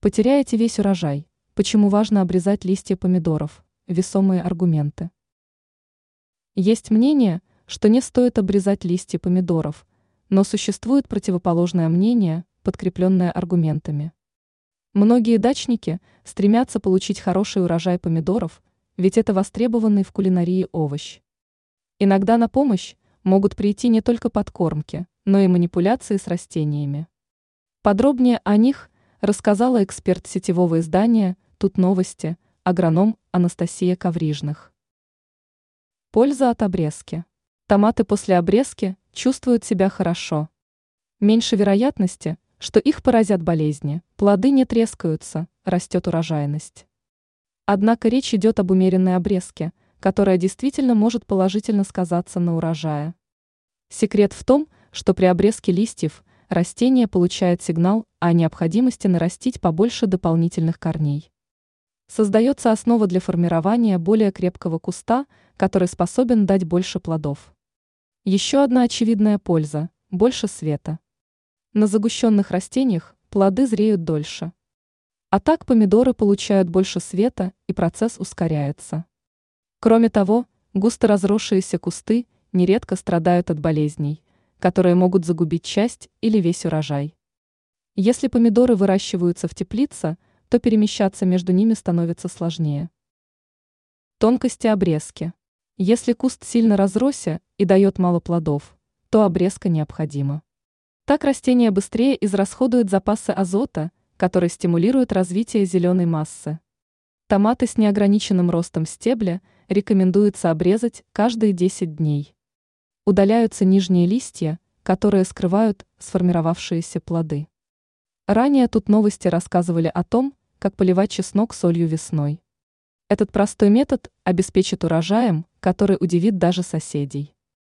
Потеряете весь урожай. Почему важно обрезать листья помидоров? Весомые аргументы. Есть мнение, что не стоит обрезать листья помидоров, но существует противоположное мнение, подкрепленное аргументами. Многие дачники стремятся получить хороший урожай помидоров, ведь это востребованный в кулинарии овощ. Иногда на помощь могут прийти не только подкормки, но и манипуляции с растениями. Подробнее о них рассказала эксперт сетевого издания «Тут новости», агроном Анастасия Коврижных. Польза от обрезки. Томаты после обрезки чувствуют себя хорошо. Меньше вероятности, что их поразят болезни, плоды не трескаются, растет урожайность. Однако речь идет об умеренной обрезке, которая действительно может положительно сказаться на урожае. Секрет в том, что при обрезке листьев растение получает сигнал о необходимости нарастить побольше дополнительных корней. Создается основа для формирования более крепкого куста, который способен дать больше плодов. Еще одна очевидная польза – больше света. На загущенных растениях плоды зреют дольше. А так помидоры получают больше света и процесс ускоряется. Кроме того, густо разросшиеся кусты нередко страдают от болезней, которые могут загубить часть или весь урожай. Если помидоры выращиваются в теплице, то перемещаться между ними становится сложнее. Тонкости обрезки. Если куст сильно разросся и дает мало плодов, то обрезка необходима. Так растение быстрее израсходует запасы азота, который стимулирует развитие зеленой массы. Томаты с неограниченным ростом стебля рекомендуется обрезать каждые 10 дней удаляются нижние листья, которые скрывают сформировавшиеся плоды. Ранее тут новости рассказывали о том, как поливать чеснок солью весной. Этот простой метод обеспечит урожаем, который удивит даже соседей.